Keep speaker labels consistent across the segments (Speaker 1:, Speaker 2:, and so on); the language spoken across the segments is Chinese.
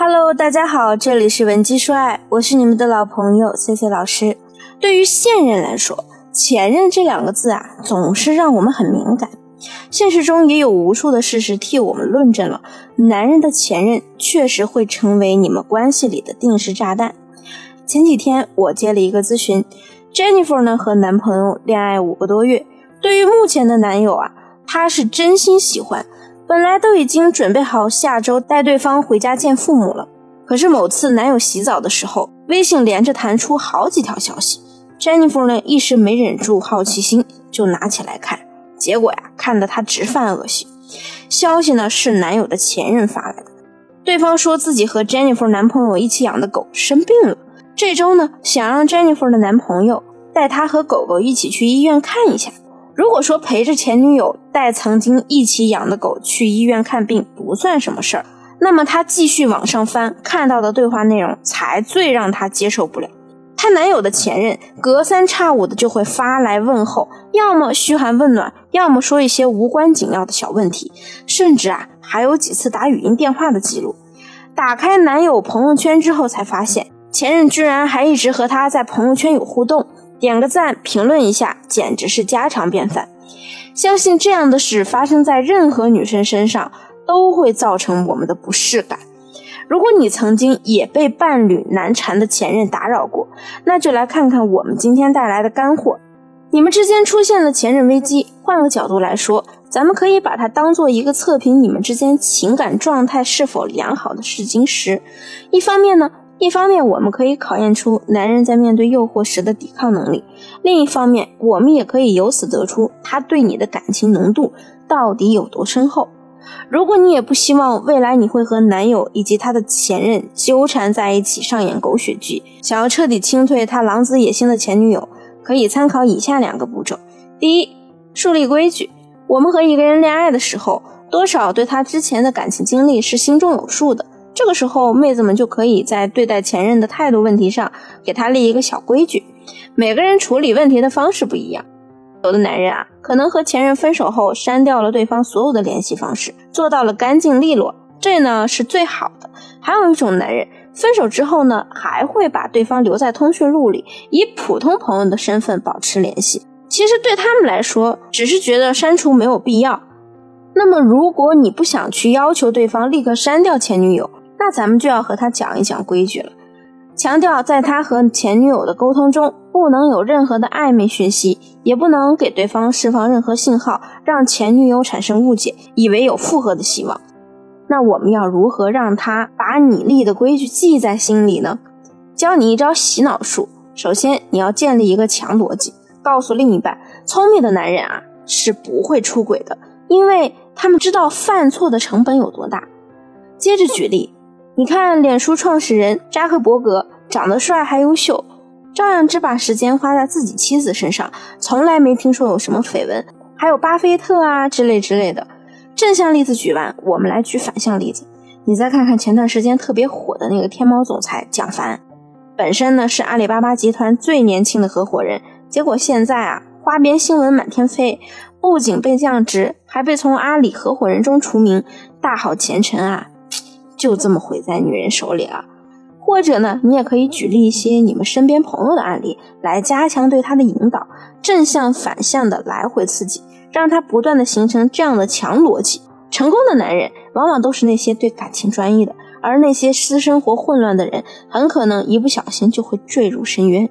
Speaker 1: Hello，大家好，这里是文姬说爱，我是你们的老朋友 C C 老师。对于现任来说，前任这两个字啊，总是让我们很敏感。现实中也有无数的事实替我们论证了，男人的前任确实会成为你们关系里的定时炸弹。前几天我接了一个咨询，Jennifer 呢和男朋友恋爱五个多月，对于目前的男友啊，她是真心喜欢。本来都已经准备好下周带对方回家见父母了，可是某次男友洗澡的时候，微信连着弹出好几条消息。Jennifer 呢一时没忍住好奇心，就拿起来看，结果呀，看得她直犯恶心。消息呢是男友的前任发来的，对方说自己和 Jennifer 男朋友一起养的狗生病了，这周呢想让 Jennifer 的男朋友带她和狗狗一起去医院看一下。如果说陪着前女友带曾经一起养的狗去医院看病不算什么事儿，那么他继续往上翻看到的对话内容才最让他接受不了。她男友的前任隔三差五的就会发来问候，要么嘘寒问暖，要么说一些无关紧要的小问题，甚至啊还有几次打语音电话的记录。打开男友朋友圈之后才发现，前任居然还一直和他在朋友圈有互动。点个赞，评论一下，简直是家常便饭。相信这样的事发生在任何女生身上，都会造成我们的不适感。如果你曾经也被伴侣难缠的前任打扰过，那就来看看我们今天带来的干货。你们之间出现了前任危机，换个角度来说，咱们可以把它当做一个测评你们之间情感状态是否良好的试金石。一方面呢。一方面，我们可以考验出男人在面对诱惑时的抵抗能力；另一方面，我们也可以由此得出他对你的感情浓度到底有多深厚。如果你也不希望未来你会和男友以及他的前任纠缠在一起上演狗血剧，想要彻底清退他狼子野心的前女友，可以参考以下两个步骤：第一，树立规矩。我们和一个人恋爱的时候，多少对他之前的感情经历是心中有数的。这个时候，妹子们就可以在对待前任的态度问题上，给他立一个小规矩。每个人处理问题的方式不一样，有的男人啊，可能和前任分手后删掉了对方所有的联系方式，做到了干净利落，这呢是最好的。还有一种男人，分手之后呢，还会把对方留在通讯录里，以普通朋友的身份保持联系。其实对他们来说，只是觉得删除没有必要。那么，如果你不想去要求对方立刻删掉前女友，那咱们就要和他讲一讲规矩了，强调在他和前女友的沟通中，不能有任何的暧昧讯息，也不能给对方释放任何信号，让前女友产生误解，以为有复合的希望。那我们要如何让他把你立的规矩记在心里呢？教你一招洗脑术。首先，你要建立一个强逻辑，告诉另一半，聪明的男人啊是不会出轨的，因为他们知道犯错的成本有多大。接着举例。你看，脸书创始人扎克伯格长得帅还优秀，照样只把时间花在自己妻子身上，从来没听说有什么绯闻。还有巴菲特啊之类之类的。正向例子举完，我们来举反向例子。你再看看前段时间特别火的那个天猫总裁蒋凡，本身呢是阿里巴巴集团最年轻的合伙人，结果现在啊花边新闻满天飞，不仅被降职，还被从阿里合伙人中除名，大好前程啊！就这么毁在女人手里了，或者呢，你也可以举例一些你们身边朋友的案例，来加强对他的引导，正向反向的来回刺激，让他不断的形成这样的强逻辑。成功的男人往往都是那些对感情专一的，而那些私生活混乱的人，很可能一不小心就会坠入深渊。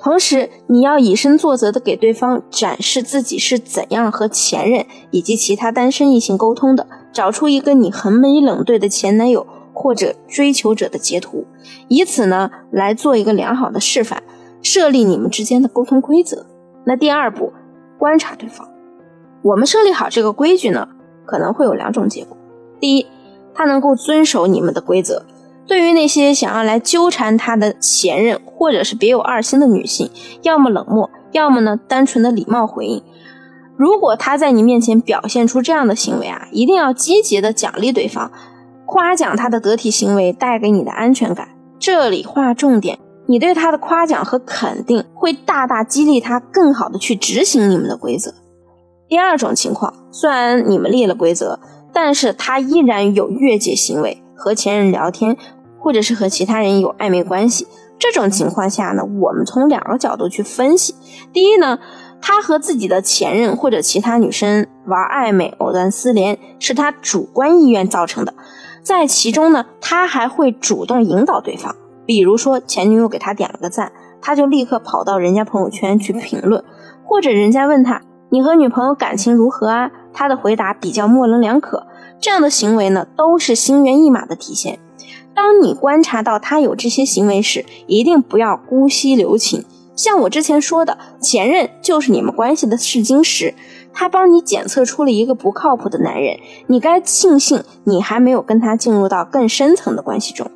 Speaker 1: 同时，你要以身作则的给对方展示自己是怎样和前任以及其他单身异性沟通的。找出一个你横眉冷对的前男友或者追求者的截图，以此呢来做一个良好的示范，设立你们之间的沟通规则。那第二步，观察对方。我们设立好这个规矩呢，可能会有两种结果：第一，他能够遵守你们的规则。对于那些想要来纠缠他的前任或者是别有二心的女性，要么冷漠，要么呢单纯的礼貌回应。如果他在你面前表现出这样的行为啊，一定要积极的奖励对方，夸奖他的得体行为带给你的安全感。这里划重点，你对他的夸奖和肯定会大大激励他更好的去执行你们的规则。第二种情况，虽然你们立了规则，但是他依然有越界行为，和前任聊天，或者是和其他人有暧昧关系。这种情况下呢，我们从两个角度去分析。第一呢，他和自己的前任或者其他女生玩暧昧、藕断丝连，是他主观意愿造成的。在其中呢，他还会主动引导对方，比如说前女友给他点了个赞，他就立刻跑到人家朋友圈去评论，或者人家问他你和女朋友感情如何啊，他的回答比较模棱两可。这样的行为呢，都是心猿意马的体现。当你观察到他有这些行为时，一定不要姑息留情。像我之前说的，前任就是你们关系的试金石，他帮你检测出了一个不靠谱的男人，你该庆幸你还没有跟他进入到更深层的关系中。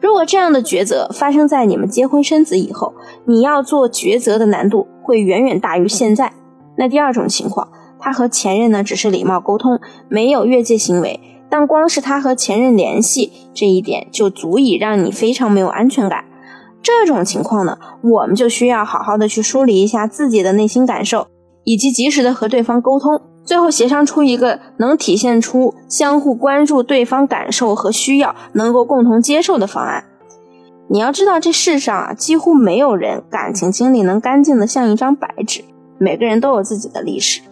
Speaker 1: 如果这样的抉择发生在你们结婚生子以后，你要做抉择的难度会远远大于现在。那第二种情况，他和前任呢只是礼貌沟通，没有越界行为。但光是他和前任联系这一点，就足以让你非常没有安全感。这种情况呢，我们就需要好好的去梳理一下自己的内心感受，以及及时的和对方沟通，最后协商出一个能体现出相互关注对方感受和需要，能够共同接受的方案。你要知道，这世上啊，几乎没有人感情经历能干净的像一张白纸，每个人都有自己的历史。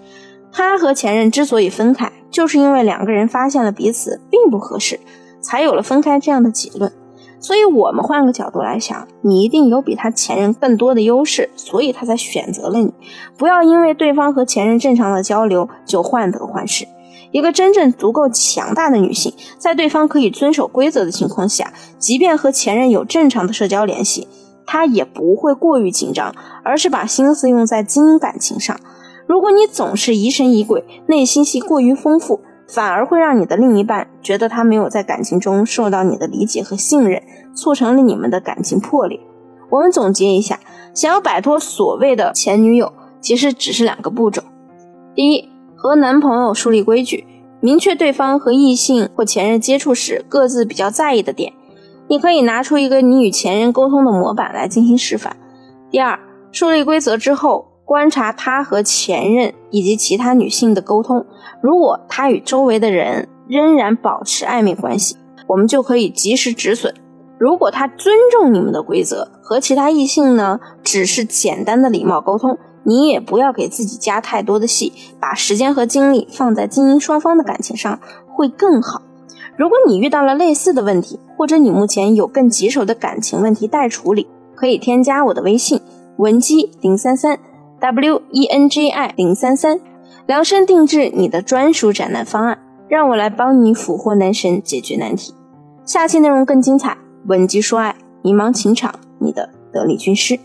Speaker 1: 他和前任之所以分开，就是因为两个人发现了彼此并不合适，才有了分开这样的结论。所以，我们换个角度来想，你一定有比他前任更多的优势，所以他才选择了你。不要因为对方和前任正常的交流就患得患失。一个真正足够强大的女性，在对方可以遵守规则的情况下，即便和前任有正常的社交联系，她也不会过于紧张，而是把心思用在经营感情上。如果你总是疑神疑鬼，内心戏过于丰富，反而会让你的另一半觉得他没有在感情中受到你的理解和信任，促成了你们的感情破裂。我们总结一下，想要摆脱所谓的前女友，其实只是两个步骤：第一，和男朋友树立规矩，明确对方和异性或前任接触时各自比较在意的点。你可以拿出一个你与前任沟通的模板来进行示范。第二，树立规则之后。观察他和前任以及其他女性的沟通，如果他与周围的人仍然保持暧昧关系，我们就可以及时止损。如果他尊重你们的规则，和其他异性呢只是简单的礼貌沟通，你也不要给自己加太多的戏，把时间和精力放在经营双方的感情上会更好。如果你遇到了类似的问题，或者你目前有更棘手的感情问题待处理，可以添加我的微信文姬零三三。W E N G I 零三三，量身定制你的专属斩男方案，让我来帮你俘获男神，解决难题。下期内容更精彩，稳姬说爱，迷茫情场，你的得力军师。